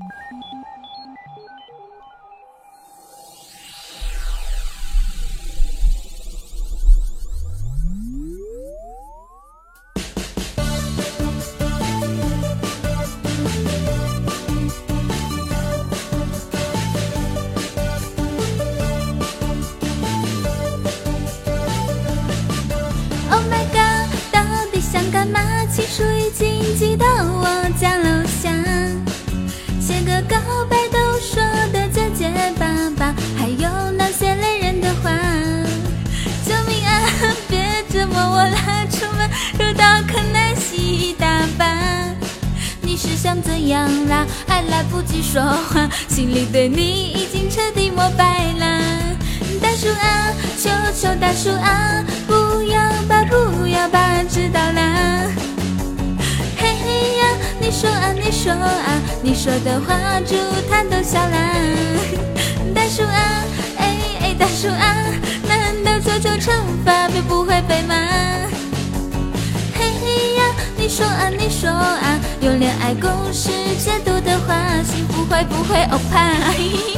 Oh my god，到底想干嘛？情书已经寄到我热到可难洗衣打扮。你是想怎样啦？还来不及说话，心里对你已经彻底膜拜啦。大叔啊，求求大叔啊，不要吧，不要吧，知道啦。嘿嘿呀，你说啊，你说啊，你说的话，猪他都笑啦。大叔啊，哎哎，大叔啊，难道求求惩罚就不说啊，你说啊，用恋爱公式解读的话，幸福会不会欧趴？嘿嘿